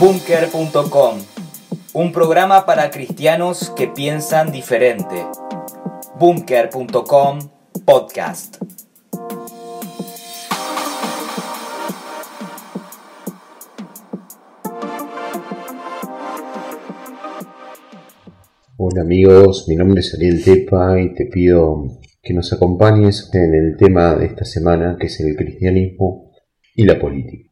Bunker.com, un programa para cristianos que piensan diferente. Bunker.com Podcast. Hola amigos, mi nombre es Ariel Tepa y te pido que nos acompañes en el tema de esta semana que es el cristianismo y la política.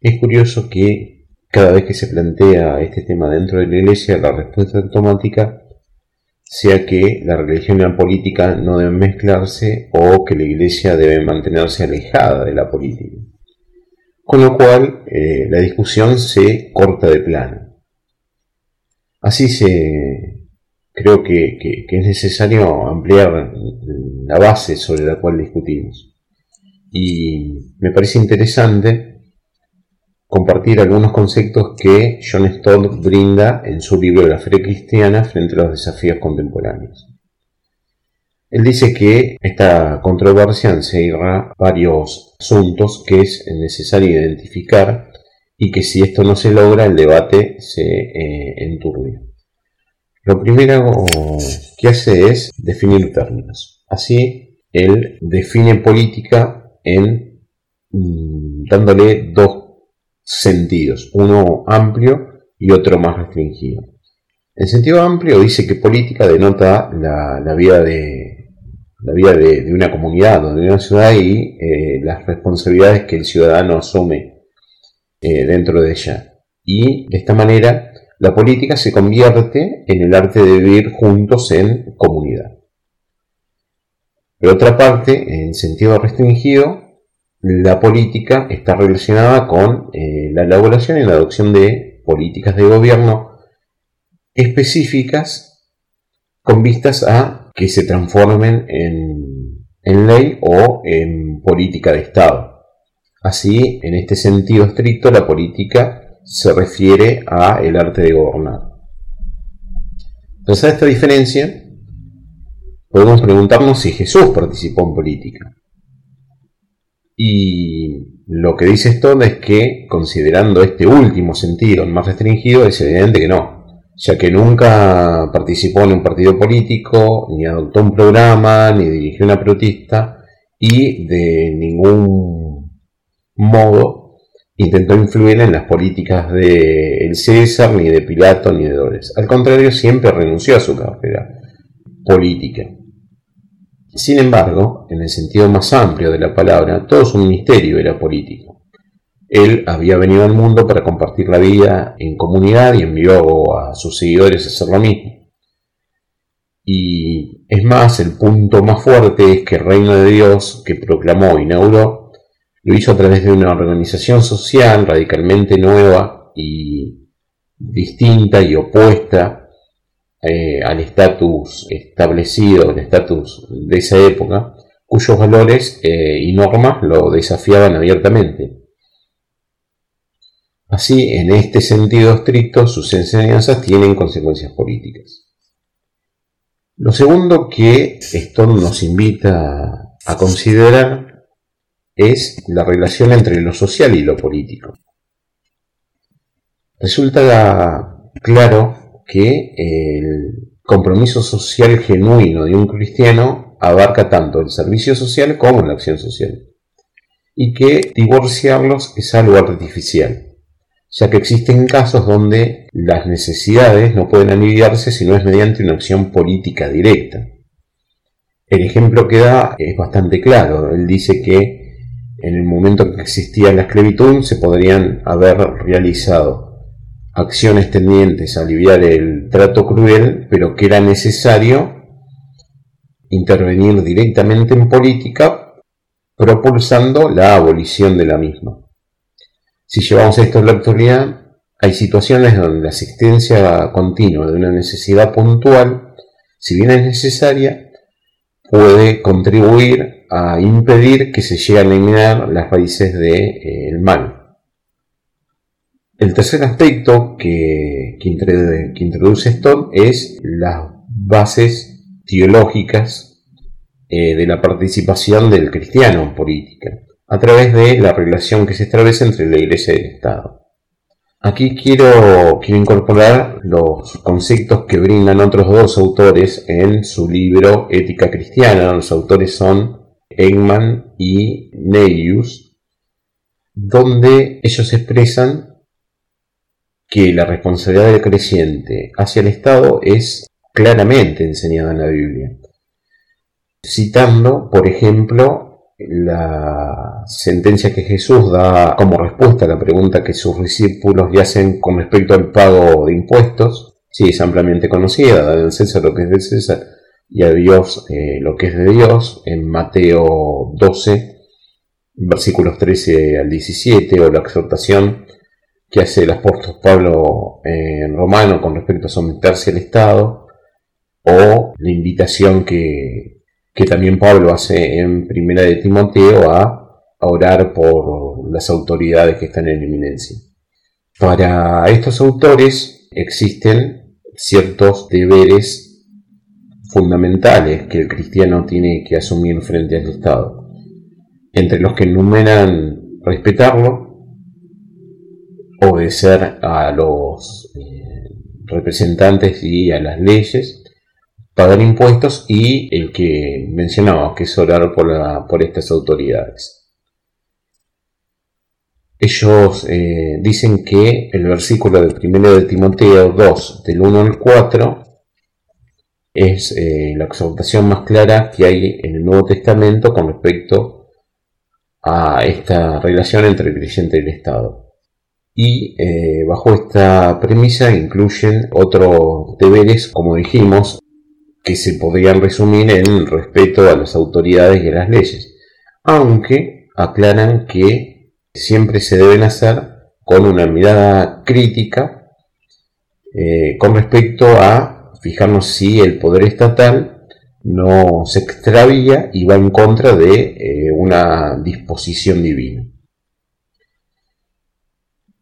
Es curioso que cada vez que se plantea este tema dentro de la iglesia, la respuesta automática sea que la religión y la política no deben mezclarse o que la iglesia debe mantenerse alejada de la política. Con lo cual, eh, la discusión se corta de plano. Así se creo que, que es necesario ampliar la base sobre la cual discutimos. Y me parece interesante compartir algunos conceptos que John Stott brinda en su libro la fe cristiana frente a los desafíos contemporáneos. Él dice que esta controversia encierra varios asuntos que es necesario identificar y que si esto no se logra el debate se eh, enturbia. Lo primero que hace es definir términos. Así, él define política en mm, dándole dos sentidos, uno amplio y otro más restringido. En sentido amplio dice que política denota la, vida de la vida de, una comunidad, de una ciudad y eh, las responsabilidades que el ciudadano asume eh, dentro de ella. Y de esta manera la política se convierte en el arte de vivir juntos en comunidad. Por otra parte, en sentido restringido, la política está relacionada con eh, la elaboración y la adopción de políticas de gobierno específicas con vistas a que se transformen en, en ley o en política de Estado. Así, en este sentido estricto, la política se refiere a el arte de gobernar. A esta diferencia, podemos preguntarnos si Jesús participó en política. Y lo que dice Stone es que, considerando este último sentido, el más restringido, es evidente que no, ya que nunca participó en un partido político, ni adoptó un programa, ni dirigió una protesta, y de ningún modo intentó influir en las políticas de el César, ni de Pilato, ni de Dores. Al contrario, siempre renunció a su carrera política. Sin embargo, en el sentido más amplio de la palabra, todo su ministerio era político. Él había venido al mundo para compartir la vida en comunidad y envió a sus seguidores a hacer lo mismo. Y es más, el punto más fuerte es que el reino de Dios que proclamó e inauguró lo hizo a través de una organización social radicalmente nueva y distinta y opuesta eh, al estatus establecido, el estatus de esa época, cuyos valores eh, y normas lo desafiaban abiertamente. Así, en este sentido estricto, sus enseñanzas tienen consecuencias políticas. Lo segundo que esto nos invita a considerar es la relación entre lo social y lo político. Resulta claro que el compromiso social genuino de un cristiano abarca tanto el servicio social como la acción social, y que divorciarlos es algo artificial, ya que existen casos donde las necesidades no pueden aliviarse si no es mediante una acción política directa. El ejemplo que da es bastante claro. Él dice que en el momento en que existía la esclavitud se podrían haber realizado acciones tendientes a aliviar el trato cruel, pero que era necesario intervenir directamente en política, propulsando la abolición de la misma. Si llevamos esto a la actualidad, hay situaciones donde la existencia continua de una necesidad puntual, si bien es necesaria, puede contribuir a impedir que se lleguen a eliminar las raíces del de, eh, mal. El tercer aspecto que, introduce esto es las bases teológicas eh, de la participación del cristiano en política. a través de la relación que se establece entre la Iglesia y el Estado. Aquí quiero, quiero incorporar los conceptos que brindan otros dos autores en su libro Ética Cristiana. Los autores son Eggman y Neius, donde ellos expresan que la responsabilidad del creciente hacia el Estado es claramente enseñada en la Biblia. Citando, por ejemplo, la sentencia que Jesús da como respuesta a la pregunta que sus discípulos le hacen con respecto al pago de impuestos, sí, es ampliamente conocida, dar al César lo que es de César y a Dios eh, lo que es de Dios, en Mateo 12, versículos 13 al 17, o la exhortación que hace el apóstol Pablo en romano con respecto a someterse al Estado, o la invitación que, también Pablo hace en Primera de Timoteo a, orar por las autoridades que están en eminencia. Para estos autores existen ciertos deberes fundamentales que el cristiano tiene que asumir frente al Estado, entre los que enumeran respetarlo, obedecer a los eh, representantes y a las leyes, pagar impuestos y el que mencionaba, que es orar por, por estas autoridades. Ellos eh, dicen que el versículo del primero de Timoteo 2, del 1 al 4, es eh, la exhortación más clara que hay en el Nuevo Testamento con respecto a esta relación entre el creyente y el Estado. Y eh, bajo esta premisa incluyen otros deberes, como dijimos, que se podrían resumir en respeto a las autoridades y a las leyes, aunque aclaran que siempre se deben hacer con una mirada crítica eh, con respecto a fijarnos si el poder estatal no se extravía y va en contra de eh, una disposición divina.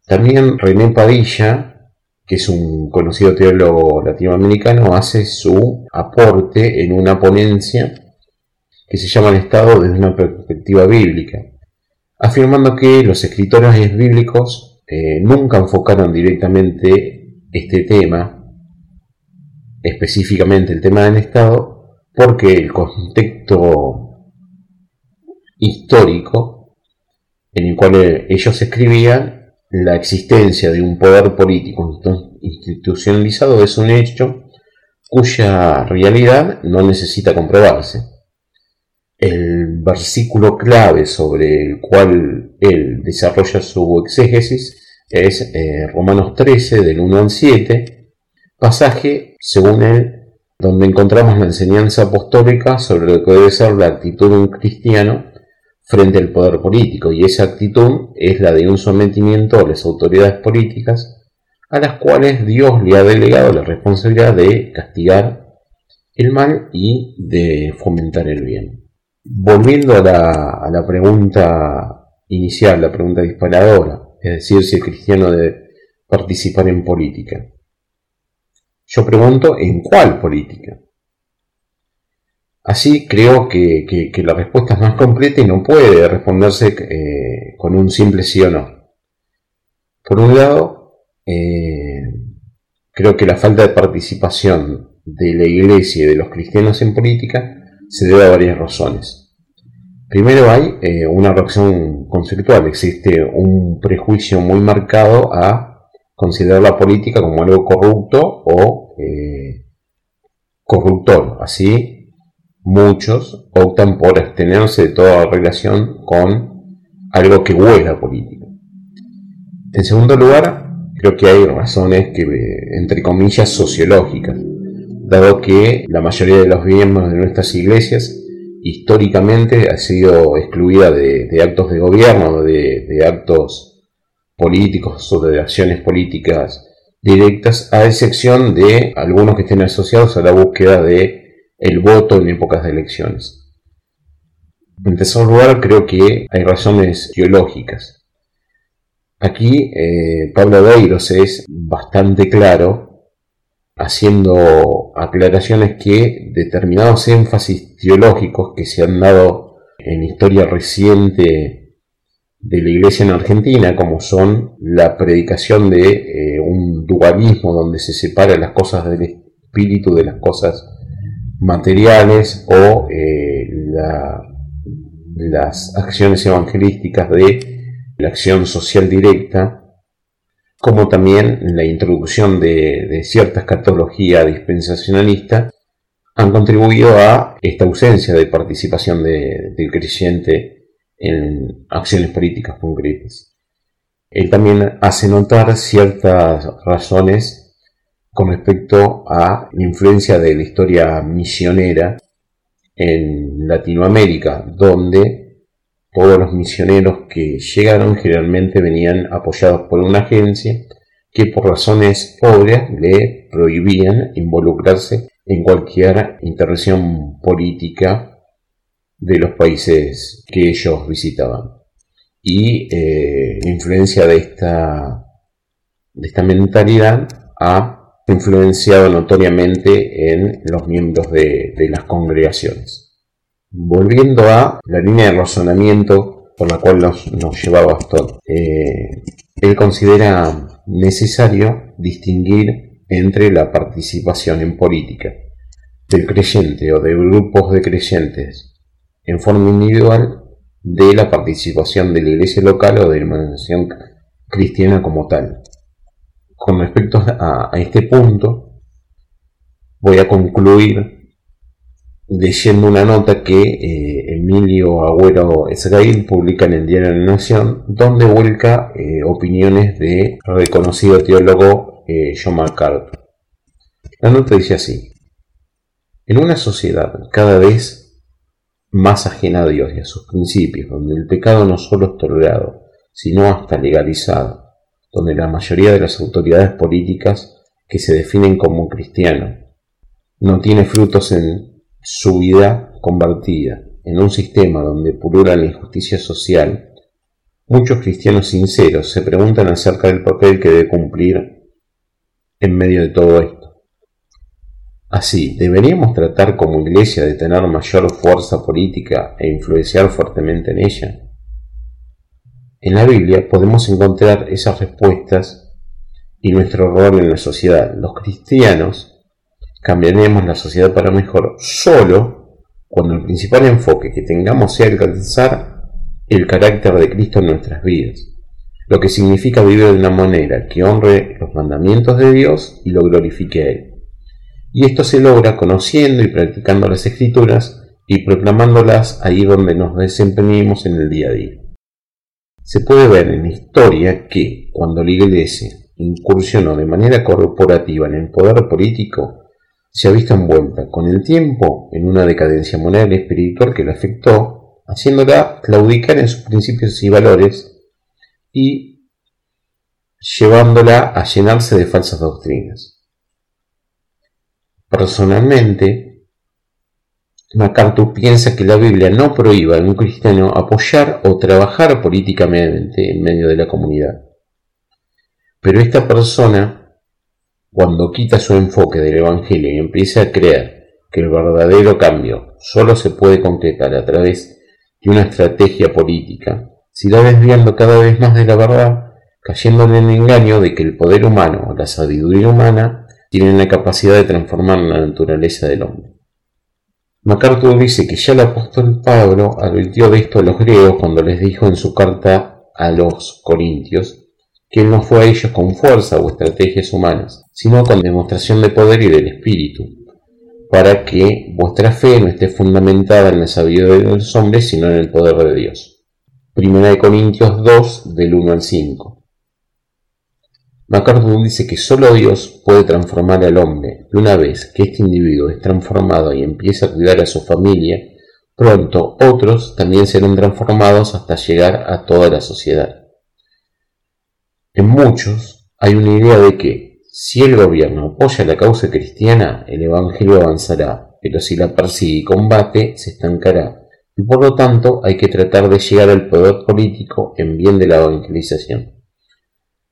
También René Padilla que es un conocido teólogo latinoamericano, hace su aporte en una ponencia que se llama El Estado desde una perspectiva bíblica, afirmando que los escritores bíblicos eh, nunca enfocaron directamente este tema, específicamente el tema del Estado, porque el contexto histórico en el cual ellos escribían la existencia de un poder político institucionalizado es un hecho cuya realidad no necesita comprobarse. El versículo clave sobre el cual él desarrolla su exégesis es eh, Romanos 13 del 1 al 7, pasaje, según él, donde encontramos la enseñanza apostólica sobre lo que debe ser la actitud de un cristiano frente al poder político y esa actitud es la de un sometimiento a las autoridades políticas a las cuales Dios le ha delegado la responsabilidad de castigar el mal y de fomentar el bien. Volviendo a la, pregunta inicial, la pregunta disparadora, es decir, si el cristiano debe participar en política. Yo pregunto, ¿en cuál política? Así creo que, la respuesta es más completa y no puede responderse eh, con un simple sí o no. Por un lado, eh, creo que la falta de participación de la Iglesia y de los cristianos en política se debe a varias razones. Primero hay eh, una reacción conceptual, existe un prejuicio muy marcado a considerar la política como algo corrupto o corruptor. Así muchos optan por abstenerse de toda relación con algo que huela político. En segundo lugar, creo que hay razones que, entre comillas, sociológicas, dado que la mayoría de los miembros de nuestras iglesias históricamente ha sido excluida de, actos de gobierno, de, de actos políticos o de acciones políticas directas, a excepción de algunos que estén asociados a la búsqueda de el voto en épocas de elecciones. En tercer lugar, creo que hay razones geológicas. Aquí eh, Pablo Deiros es bastante claro, haciendo aclaraciones que determinados énfasis teológicos que se han dado en historia reciente de la iglesia en Argentina, como son la predicación de eh, un dualismo donde se separan las cosas del espíritu de las cosas materiales o eh, las acciones evangelísticas de la acción social directa, como también la introducción de, cierta escatología dispensacionalista, han contribuido a esta ausencia de participación del creyente en acciones políticas concretas. Él también hace notar ciertas razones con respecto a la influencia de la historia misionera en Latinoamérica, donde todos los misioneros que llegaron generalmente venían apoyados por una agencia que por razones obvias le prohibían involucrarse en cualquier intervención política de los países que ellos visitaban. Y eh, la influencia de esta, de esta mentalidad ha influenciado notoriamente en los miembros de, las congregaciones. Volviendo a la línea de razonamiento por la cual nos, llevaba Astor, eh, él considera necesario distinguir entre la participación en política del creyente o de grupos de creyentes en forma individual de la participación de la iglesia local o de la organización cristiana como tal. Con respecto a, este punto, voy a concluir leyendo una nota que eh, Emilio Agüero Esraín publica en el Diario la Nación, donde vuelca eh, opiniones de reconocido teólogo eh, John MacArthur. La nota dice así, en una sociedad cada vez más ajena a Dios y a sus principios, donde el pecado no solo es tolerado, sino hasta legalizado, donde la mayoría de las autoridades políticas que se definen como cristianos no tiene frutos en su vida convertida, en un sistema donde pulula la injusticia social, muchos cristianos sinceros se preguntan acerca del papel que debe cumplir en medio de todo esto. Así, deberíamos tratar como Iglesia de tener mayor fuerza política e influenciar fuertemente en ella. En la Biblia podemos encontrar esas respuestas y nuestro rol en la sociedad. Los cristianos cambiaremos la sociedad para mejor solo cuando el principal enfoque que tengamos sea alcanzar el carácter de Cristo en nuestras vidas, lo que significa vivir de una manera que honre los mandamientos de Dios y lo glorifique a Él y esto se logra conociendo y practicando las escrituras y proclamándolas ahí donde nos desempeñemos en el día a día. Se puede ver en la historia que cuando la Iglesia incursionó de manera corporativa en el poder político, se ha visto envuelta con el tiempo en una decadencia moral y espiritual que la afectó, haciéndola claudicar en sus principios y valores y llevándola a llenarse de falsas doctrinas. Personalmente, MacArthur piensa que la Biblia no prohíbe a un cristiano apoyar o trabajar políticamente en medio de la comunidad. Pero esta persona, cuando quita su enfoque del Evangelio y empieza a creer que el verdadero cambio solo se puede concretar a través de una estrategia política, se irá desviando cada vez más de la verdad, cayendo en el engaño de que el poder humano o la sabiduría humana tienen la capacidad de transformar la naturaleza del hombre. MacArthur dice que ya el apóstol Pablo advirtió de esto a los griegos cuando les dijo en su carta a los corintios que él no fue a ellos con fuerza o estrategias humanas, sino con demostración de poder y del espíritu, para que vuestra fe no esté fundamentada en la sabiduría de los hombres, sino en el poder de Dios. Primera de Corintios 2, del 1 al 5. MacArthur dice que solo Dios puede transformar al hombre y una vez que este individuo es transformado y empieza a cuidar a su familia, pronto otros también serán transformados hasta llegar a toda la sociedad. En muchos hay una idea de que si el gobierno apoya la causa cristiana, el Evangelio avanzará, pero si la persigue y combate, se estancará, y por lo tanto hay que tratar de llegar al poder político en bien de la evangelización.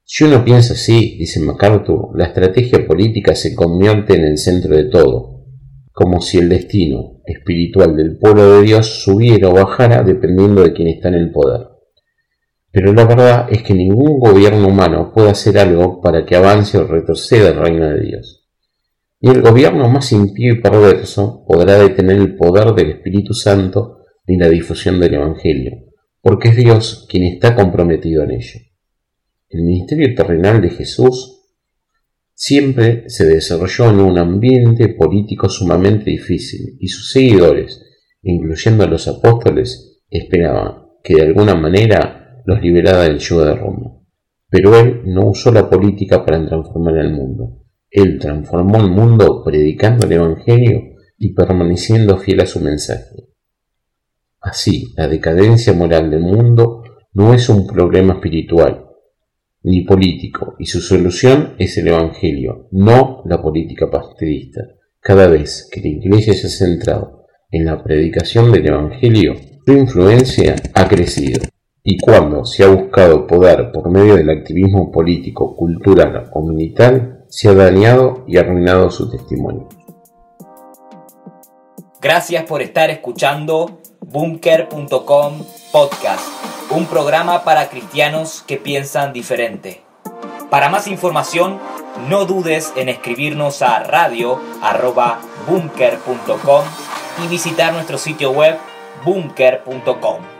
Si uno piensa así, dice MacArthur, la estrategia política se convierte en el centro de todo, como si el destino espiritual del pueblo de Dios subiera o bajara dependiendo de quién está en el poder. Pero la verdad es que ningún gobierno humano puede hacer algo para que avance o retroceda el reino de Dios. Ni el gobierno más impío y perverso podrá detener el poder del Espíritu Santo ni la difusión del Evangelio, porque es Dios quien está comprometido en ello. El ministerio terrenal de Jesús siempre se desarrolló en un ambiente político sumamente difícil y sus seguidores, incluyendo a los apóstoles, esperaban que de alguna manera los liberara del yugo de Roma. Pero él no usó la política para transformar el mundo. Él transformó el mundo predicando el Evangelio y permaneciendo fiel a su mensaje. Así, la decadencia moral del mundo no es un problema espiritual ni político, y su solución es el Evangelio, no la política partidista. Cada vez que la Iglesia se ha centrado en la predicación del Evangelio, su influencia ha crecido. Y cuando se ha buscado poder por medio del activismo político, cultural o militar, se ha dañado y arruinado su testimonio. Gracias por estar escuchando bunker.com podcast, un programa para cristianos que piensan diferente. Para más información, no dudes en escribirnos a radio.bunker.com y visitar nuestro sitio web bunker.com.